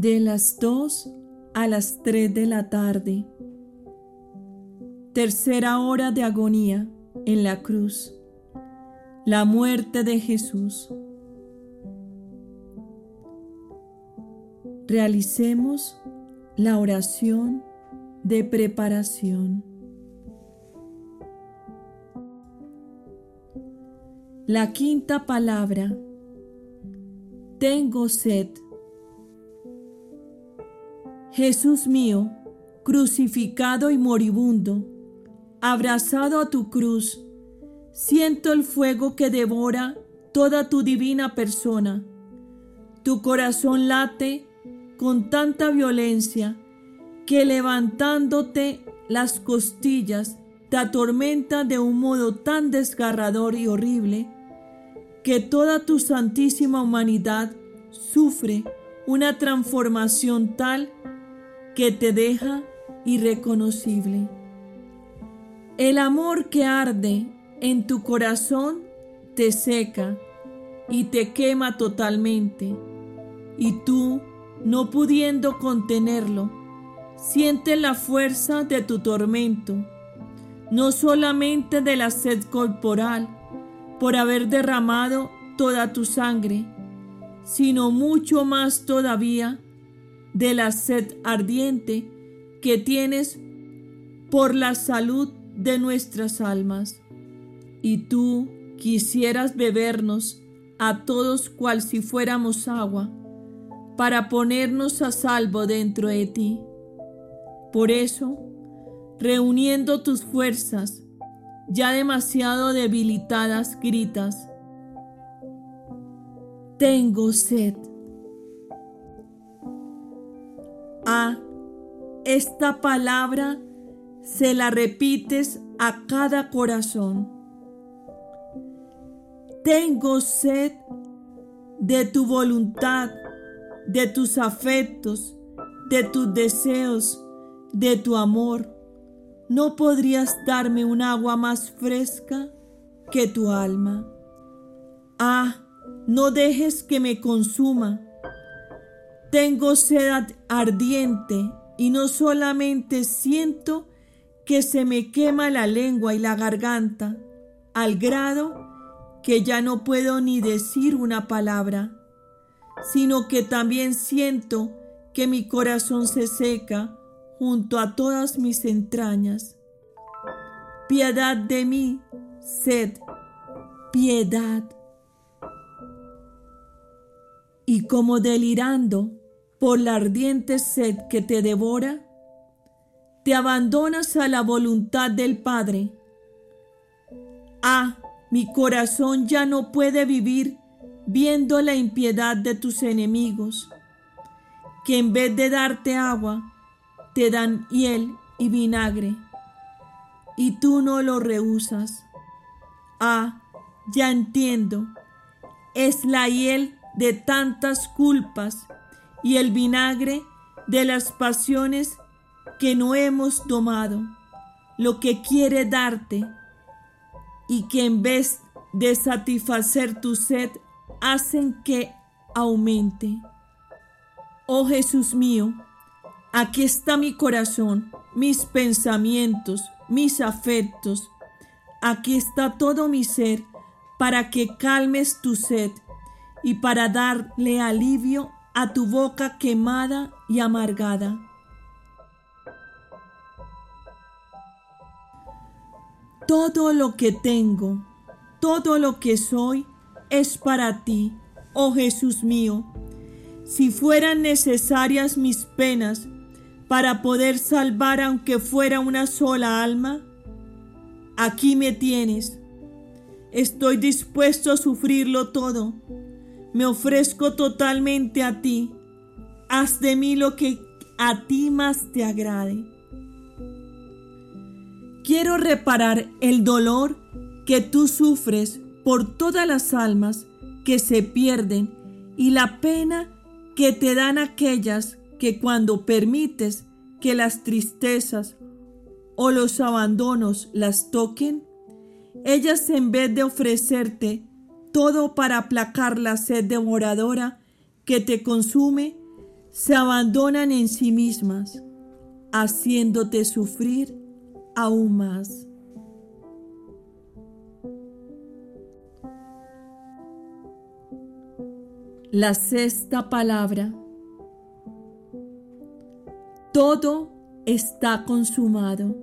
de las 2 a las 3 de la tarde. Tercera hora de agonía en la cruz. La muerte de Jesús. Realicemos la oración de preparación. La quinta palabra. Tengo sed. Jesús mío, crucificado y moribundo, abrazado a tu cruz, siento el fuego que devora toda tu divina persona. Tu corazón late con tanta violencia que levantándote las costillas te atormenta de un modo tan desgarrador y horrible que toda tu santísima humanidad sufre una transformación tal que te deja irreconocible. El amor que arde en tu corazón te seca y te quema totalmente, y tú, no pudiendo contenerlo, sientes la fuerza de tu tormento, no solamente de la sed corporal, por haber derramado toda tu sangre, sino mucho más todavía de la sed ardiente que tienes por la salud de nuestras almas. Y tú quisieras bebernos a todos cual si fuéramos agua, para ponernos a salvo dentro de ti. Por eso, reuniendo tus fuerzas, ya demasiado debilitadas, gritas, tengo sed. A esta palabra se la repites a cada corazón. Tengo sed de tu voluntad, de tus afectos, de tus deseos, de tu amor. ¿No podrías darme un agua más fresca que tu alma? Ah, no dejes que me consuma tengo sed ardiente y no solamente siento que se me quema la lengua y la garganta, al grado que ya no puedo ni decir una palabra, sino que también siento que mi corazón se seca junto a todas mis entrañas. Piedad de mí, sed, piedad. Y como delirando, por la ardiente sed que te devora, te abandonas a la voluntad del Padre. Ah, mi corazón ya no puede vivir viendo la impiedad de tus enemigos, que en vez de darte agua, te dan hiel y vinagre, y tú no lo rehusas. Ah, ya entiendo, es la hiel de tantas culpas y el vinagre de las pasiones que no hemos tomado, lo que quiere darte y que en vez de satisfacer tu sed hacen que aumente. Oh Jesús mío, aquí está mi corazón, mis pensamientos, mis afectos, aquí está todo mi ser para que calmes tu sed y para darle alivio a tu boca quemada y amargada. Todo lo que tengo, todo lo que soy, es para ti, oh Jesús mío. Si fueran necesarias mis penas para poder salvar aunque fuera una sola alma, aquí me tienes. Estoy dispuesto a sufrirlo todo me ofrezco totalmente a ti. Haz de mí lo que a ti más te agrade. Quiero reparar el dolor que tú sufres por todas las almas que se pierden y la pena que te dan aquellas que cuando permites que las tristezas o los abandonos las toquen, ellas en vez de ofrecerte todo para aplacar la sed devoradora que te consume, se abandonan en sí mismas, haciéndote sufrir aún más. La sexta palabra. Todo está consumado.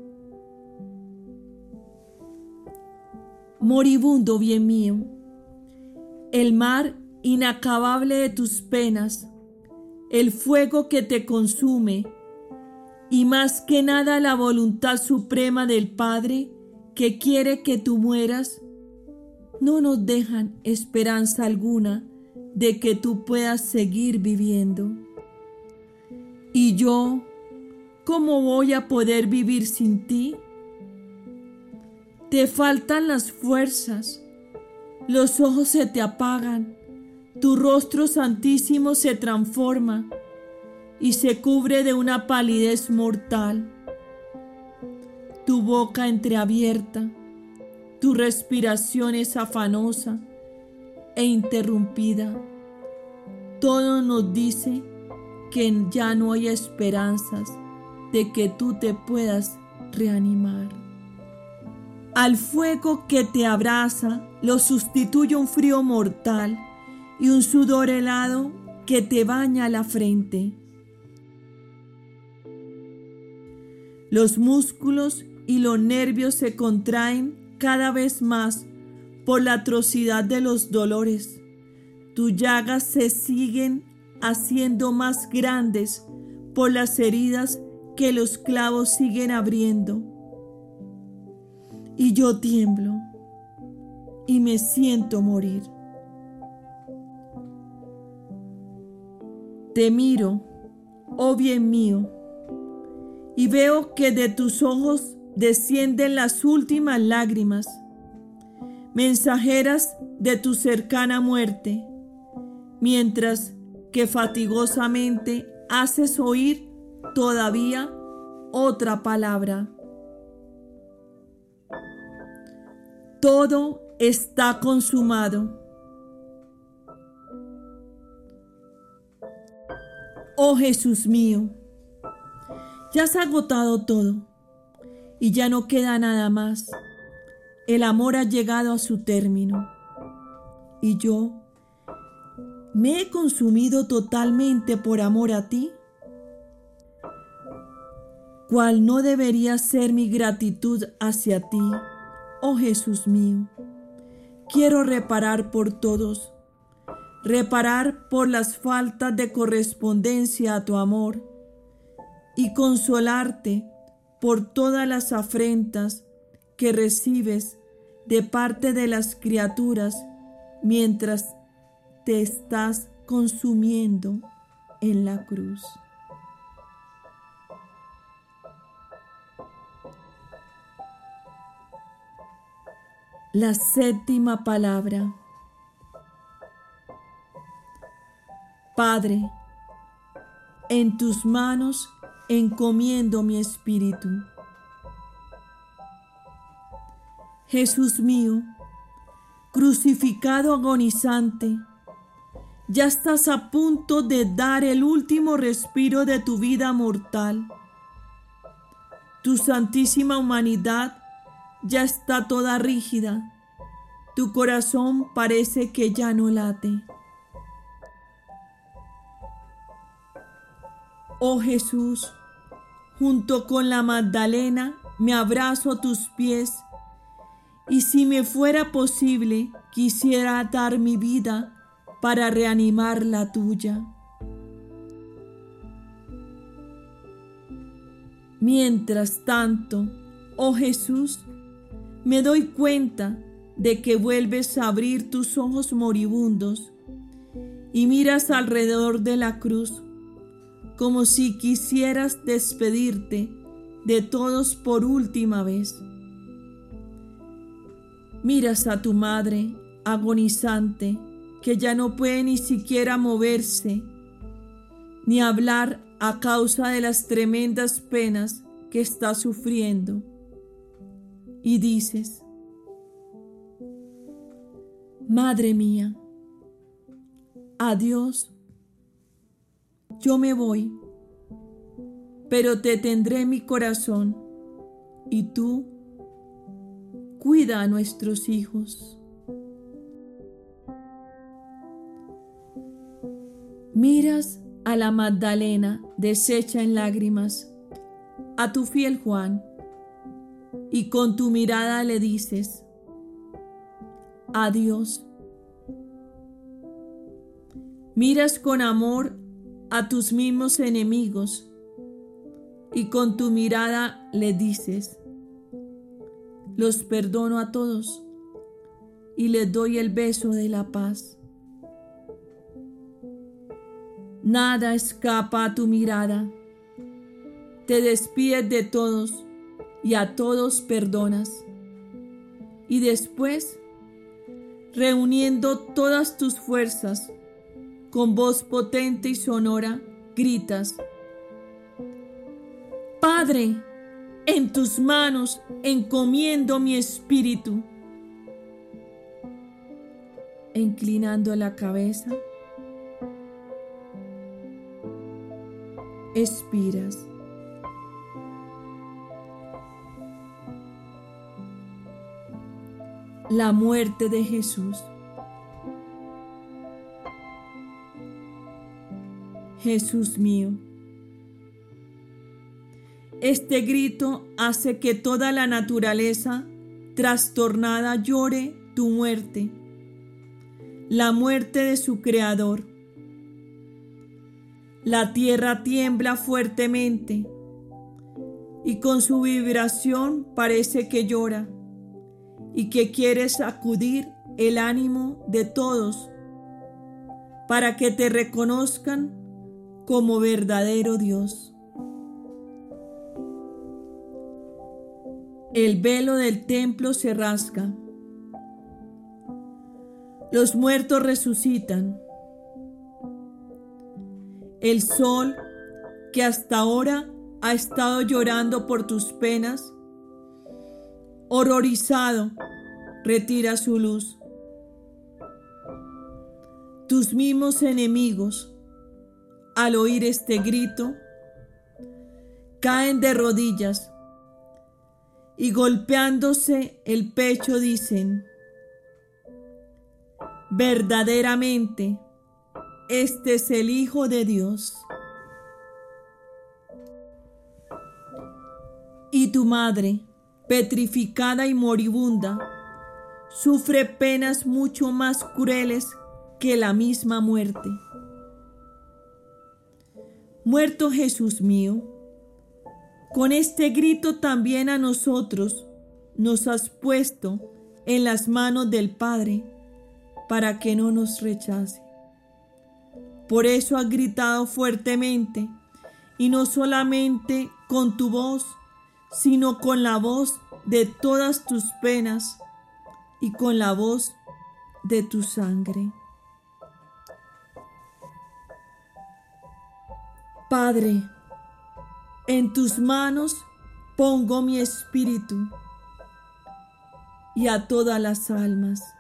Moribundo bien mío, el mar inacabable de tus penas, el fuego que te consume, y más que nada la voluntad suprema del Padre que quiere que tú mueras, no nos dejan esperanza alguna de que tú puedas seguir viviendo. Y yo, ¿cómo voy a poder vivir sin ti? Te faltan las fuerzas, los ojos se te apagan, tu rostro santísimo se transforma y se cubre de una palidez mortal. Tu boca entreabierta, tu respiración es afanosa e interrumpida. Todo nos dice que ya no hay esperanzas de que tú te puedas reanimar. Al fuego que te abraza lo sustituye un frío mortal y un sudor helado que te baña la frente. Los músculos y los nervios se contraen cada vez más por la atrocidad de los dolores. Tus llagas se siguen haciendo más grandes por las heridas que los clavos siguen abriendo. Y yo tiemblo y me siento morir. Te miro, oh bien mío, y veo que de tus ojos descienden las últimas lágrimas mensajeras de tu cercana muerte, mientras que fatigosamente haces oír todavía otra palabra. Todo está consumado. Oh Jesús mío, ya has agotado todo y ya no queda nada más el amor ha llegado a su término y yo me he consumido totalmente por amor a ti. ¿Cuál no debería ser mi gratitud hacia ti, oh Jesús mío? Quiero reparar por todos, reparar por las faltas de correspondencia a tu amor y consolarte por todas las afrentas que recibes de parte de las criaturas mientras te estás consumiendo en la cruz. La séptima palabra. Padre, en tus manos encomiendo mi espíritu. Jesús mío, crucificado agonizante, ya estás a punto de dar el último respiro de tu vida mortal. Tu santísima humanidad ya está toda rígida. Tu corazón parece que ya no late. Oh Jesús, junto con la Magdalena me abrazo a tus pies y si me fuera posible, quisiera dar mi vida para reanimar la tuya. Mientras tanto, oh Jesús, me doy cuenta de que vuelves a abrir tus ojos moribundos y miras alrededor de la cruz como si quisieras despedirte de todos por última vez. Miras a tu madre agonizante que ya no puede ni siquiera moverse ni hablar a causa de las tremendas penas que está sufriendo. Y dices, Madre mía, adiós, yo me voy, pero te tendré en mi corazón y tú cuida a nuestros hijos. Miras a la Magdalena deshecha en lágrimas, a tu fiel Juan, y con tu mirada le dices, adiós. Miras con amor a tus mismos enemigos y con tu mirada le dices, los perdono a todos y les doy el beso de la paz. Nada escapa a tu mirada. Te despides de todos y a todos perdonas. Y después, reuniendo todas tus fuerzas, con voz potente y sonora, gritas, Padre, en tus manos encomiendo mi espíritu. Inclinando la cabeza, expiras. La muerte de Jesús. Jesús mío. Este grito hace que toda la naturaleza trastornada llore tu muerte, la muerte de su Creador la tierra tiembla fuertemente y con su vibración parece que llora y que quiere sacudir el ánimo de todos para que te reconozcan como verdadero Dios. El velo del templo se rasga. Los muertos resucitan el sol que hasta ahora ha estado llorando por tus penas, horrorizado, retira su luz. Tus mismos enemigos, al oír este grito, caen de rodillas y golpeándose el pecho dicen, verdaderamente, este es el Hijo de Dios. Y tu madre, petrificada y moribunda, sufre penas mucho más crueles que la misma muerte. Muerto Jesús mío, con este grito también a nosotros nos has puesto en las manos del Padre para que no nos rechace. Por eso has gritado fuertemente, y no solamente con tu voz, sino con la voz de todas tus penas y con la voz de tu sangre. Padre, en tus manos pongo mi espíritu y a todas las almas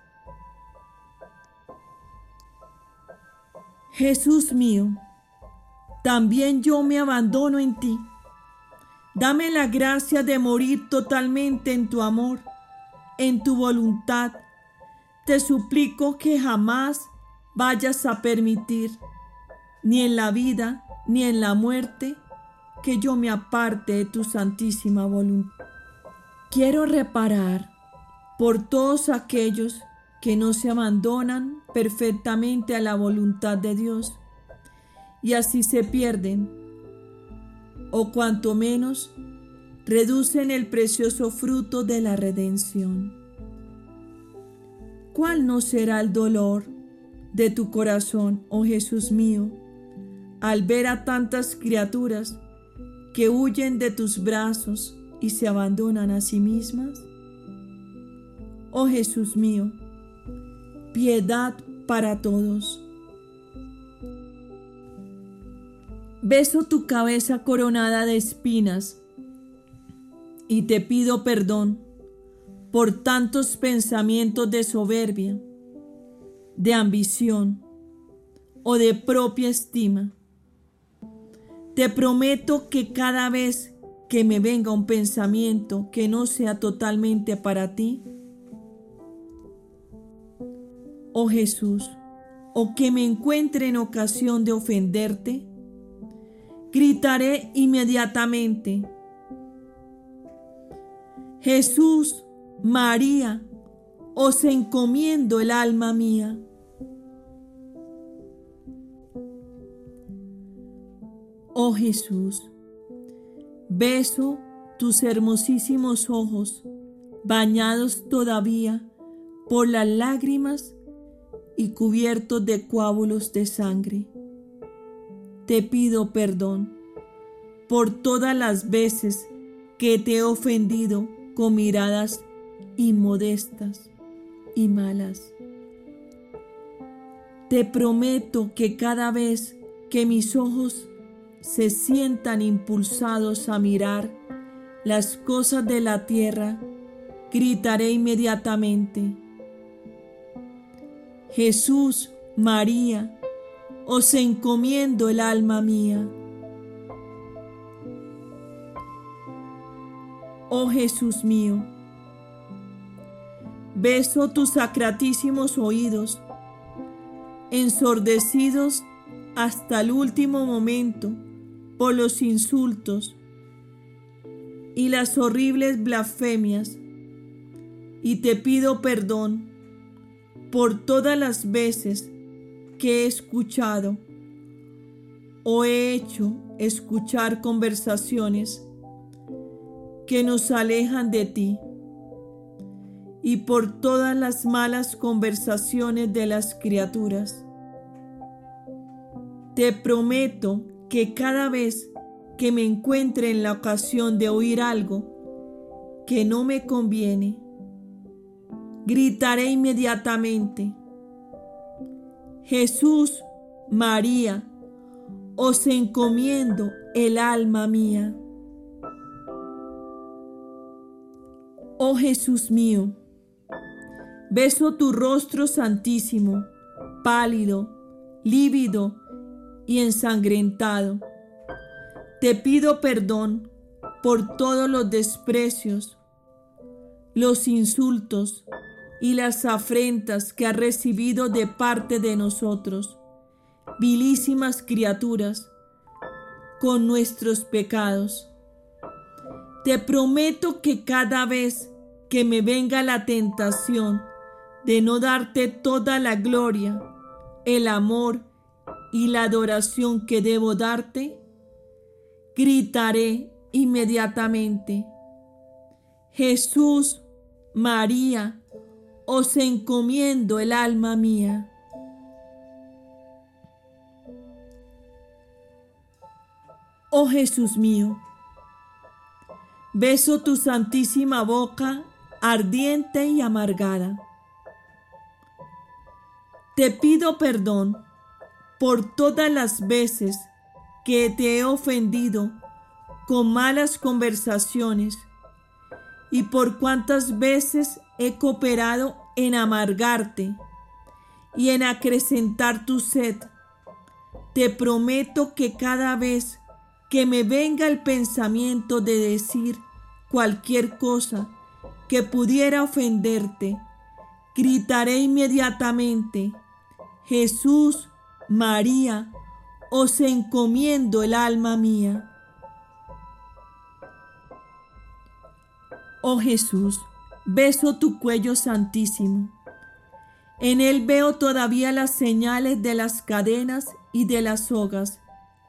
Jesús mío, también yo me abandono en ti. Dame la gracia de morir totalmente en tu amor, en tu voluntad. Te suplico que jamás vayas a permitir, ni en la vida ni en la muerte, que yo me aparte de tu santísima voluntad. Quiero reparar por todos aquellos que no se abandonan perfectamente a la voluntad de Dios y así se pierden, o cuanto menos reducen el precioso fruto de la redención. ¿Cuál no será el dolor de tu corazón, oh Jesús mío, al ver a tantas criaturas que huyen de tus brazos y se abandonan a sí mismas? Oh Jesús mío, piedad para todos. Beso tu cabeza coronada de espinas y te pido perdón por tantos pensamientos de soberbia, de ambición o de propia estima. Te prometo que cada vez que me venga un pensamiento que no sea totalmente para ti, oh Jesús, o que me encuentre en ocasión de ofenderte, gritaré inmediatamente, Jesús, María, os encomiendo el alma mía. Oh Jesús, beso tus hermosísimos ojos, bañados todavía por las lágrimas y cubiertos de coágulos de sangre. Te pido perdón por todas las veces que te he ofendido con miradas inmodestas y malas. Te prometo que cada vez que mis ojos se sientan impulsados a mirar las cosas de la tierra, gritaré inmediatamente, Jesús, María, os encomiendo el alma mía. Oh Jesús mío, beso tus sacratísimos oídos, ensordecidos hasta el último momento por los insultos y las horribles blasfemias, y te pido perdón por todas las veces que he escuchado o he hecho escuchar conversaciones que nos alejan de ti y por todas las malas conversaciones de las criaturas. Te prometo que cada vez que me encuentre en la ocasión de oír algo que no me conviene, gritaré inmediatamente, Jesús, María, os encomiendo el alma mía. Oh Jesús mío, beso tu rostro santísimo, pálido, lívido y ensangrentado. Te pido perdón por todos los desprecios, los insultos y las afrentas que ha recibido de parte de nosotros, vilísimas criaturas, con nuestros pecados. Te prometo que cada vez que me venga la tentación de no darte toda la gloria, el amor y la adoración que debo darte, gritaré inmediatamente, Jesús, María, os encomiendo el alma mía. Oh Jesús mío, beso tu santísima boca ardiente y amargada. Te pido perdón por todas las veces que te he ofendido con malas conversaciones y por cuántas veces he cooperado en amargarte y en acrecentar tu sed. Te prometo que cada vez que me venga el pensamiento de decir cualquier cosa que pudiera ofenderte, gritaré inmediatamente, Jesús, María, os encomiendo el alma mía. Oh Jesús, beso tu cuello santísimo. En él veo todavía las señales de las cadenas y de las sogas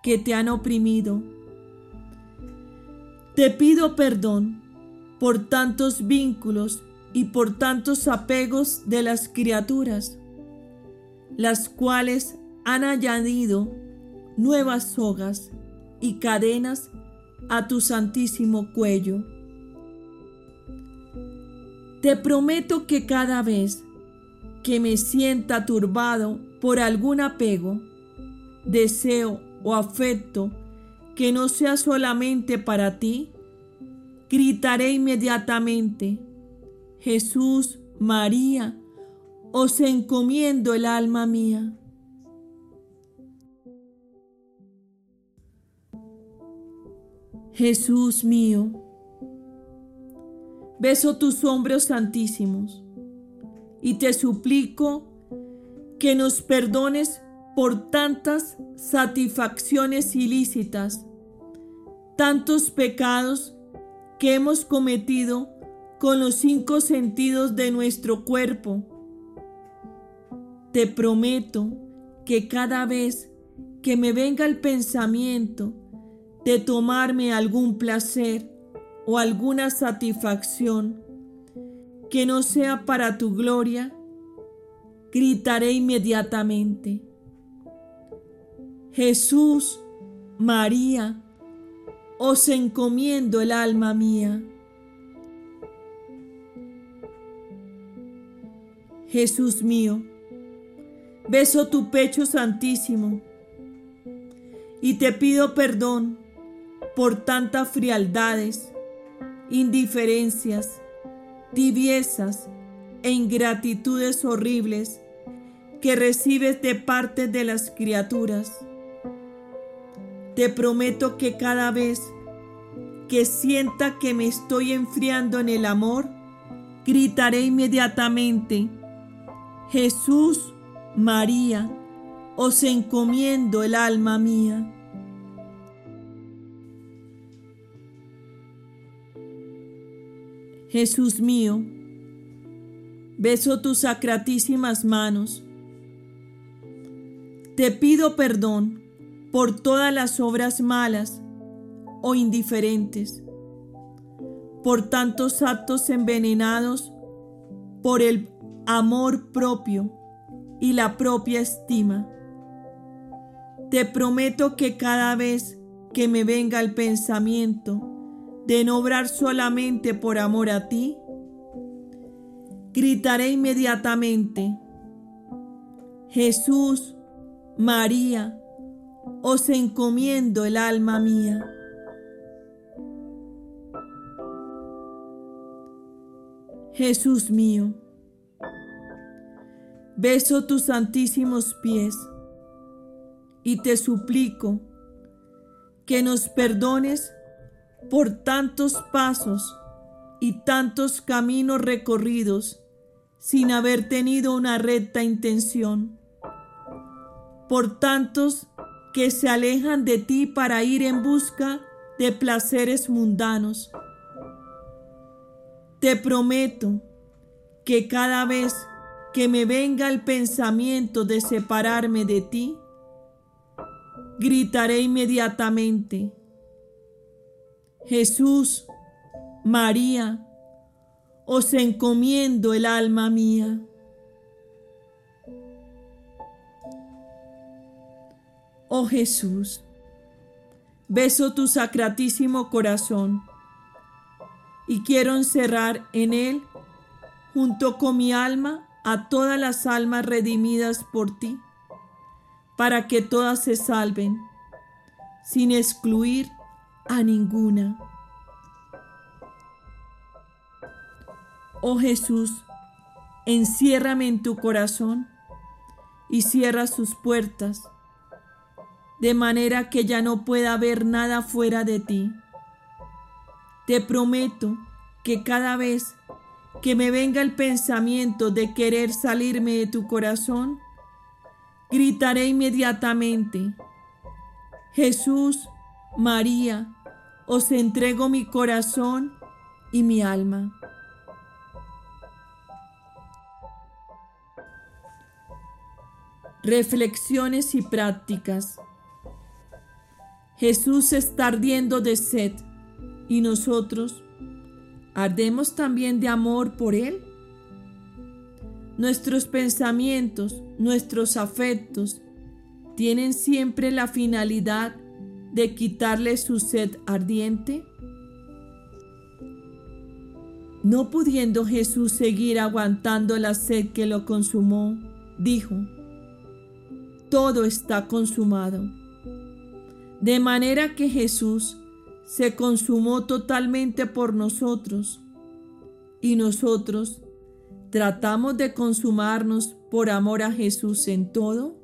que te han oprimido. Te pido perdón por tantos vínculos y por tantos apegos de las criaturas, las cuales han añadido nuevas sogas y cadenas a tu santísimo cuello. Te prometo que cada vez que me sienta turbado por algún apego, deseo o afecto que no sea solamente para ti, gritaré inmediatamente, Jesús, María, os encomiendo el alma mía. Jesús mío, beso tus hombros santísimos y te suplico que nos perdones por tantas satisfacciones ilícitas, tantos pecados que hemos cometido con los cinco sentidos de nuestro cuerpo. Te prometo que cada vez que me venga el pensamiento de tomarme algún placer o alguna satisfacción que no sea para tu gloria, gritaré inmediatamente. Jesús, María, os encomiendo el alma mía. Jesús mío, beso tu pecho santísimo y te pido perdón por tantas frialdades, indiferencias, tibiezas e ingratitudes horribles que recibes de parte de las criaturas. Te prometo que cada vez que sienta que me estoy enfriando en el amor, gritaré inmediatamente, Jesús, María, os encomiendo el alma mía. Jesús mío, beso tus sacratísimas manos. Te pido perdón por todas las obras malas o indiferentes, por tantos actos envenenados por el amor propio y la propia estima. Te prometo que cada vez que me venga el pensamiento de no obrar solamente por amor a ti, gritaré inmediatamente, Jesús, María, os encomiendo el alma mía. Jesús mío, beso tus santísimos pies y te suplico que nos perdones por tantos pasos y tantos caminos recorridos sin haber tenido una recta intención, por tantos que se alejan de ti para ir en busca de placeres mundanos. Te prometo que cada vez que me venga el pensamiento de separarme de ti, gritaré inmediatamente, Jesús, María, os encomiendo el alma mía. Oh Jesús, beso tu sacratísimo corazón y quiero encerrar en él, junto con mi alma, a todas las almas redimidas por ti, para que todas se salven, sin excluir a ninguna. Oh Jesús, enciérrame en tu corazón y cierra sus puertas, de manera que ya no pueda haber nada fuera de ti. Te prometo que cada vez que me venga el pensamiento de querer salirme de tu corazón, gritaré inmediatamente, Jesús, María, os entrego mi corazón y mi alma. Reflexiones y prácticas. Jesús está ardiendo de sed y nosotros ardemos también de amor por Él. Nuestros pensamientos, nuestros afectos tienen siempre la finalidad de quitarle su sed ardiente? No pudiendo Jesús seguir aguantando la sed que lo consumó, dijo, todo está consumado. De manera que Jesús se consumó totalmente por nosotros y nosotros tratamos de consumarnos por amor a Jesús en todo.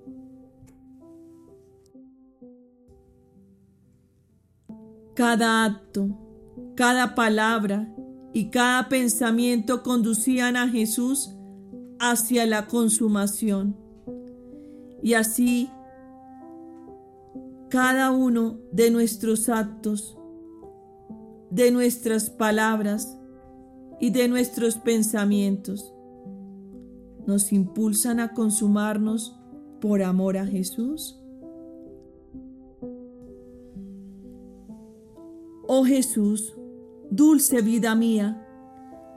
Cada acto, cada palabra y cada pensamiento conducían a Jesús hacia la consumación. Y así, cada uno de nuestros actos, de nuestras palabras y de nuestros pensamientos nos impulsan a consumarnos por amor a Jesús. Oh Jesús, dulce vida mía,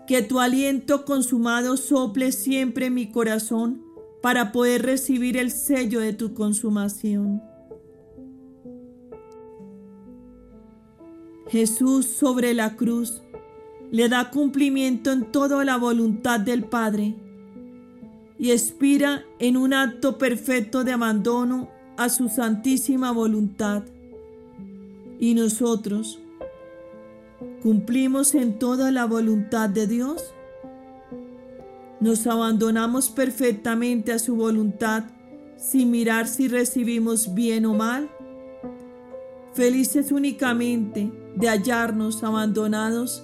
que tu aliento consumado sople siempre mi corazón para poder recibir el sello de tu consumación. Jesús sobre la cruz le da cumplimiento en toda la voluntad del Padre y expira en un acto perfecto de abandono a su santísima voluntad. Y nosotros, ¿cumplimos en toda la voluntad de Dios? ¿Nos abandonamos perfectamente a su voluntad sin mirar si recibimos bien o mal? Felices únicamente de hallarnos abandonados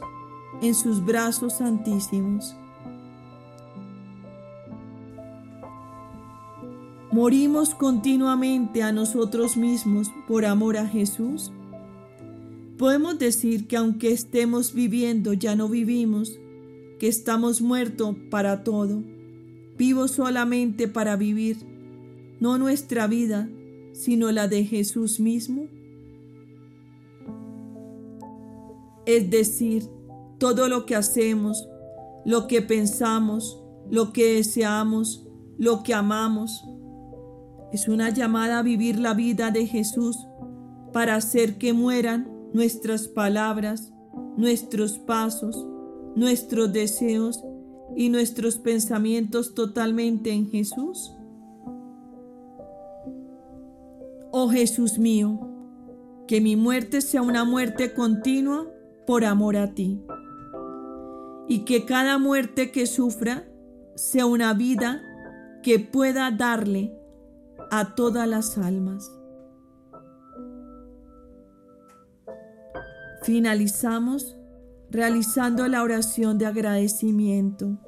en sus brazos santísimos. ¿Morimos continuamente a nosotros mismos por amor a Jesús? Podemos decir que aunque estemos viviendo, ya no vivimos, que estamos muertos para todo, vivos solamente para vivir, no nuestra vida, sino la de Jesús mismo. Es decir, todo lo que hacemos, lo que pensamos, lo que deseamos, lo que amamos, es una llamada a vivir la vida de Jesús para hacer que mueran nuestras palabras, nuestros pasos, nuestros deseos y nuestros pensamientos totalmente en Jesús. Oh Jesús mío, que mi muerte sea una muerte continua por amor a ti y que cada muerte que sufra sea una vida que pueda darle a todas las almas. Finalizamos realizando la oración de agradecimiento.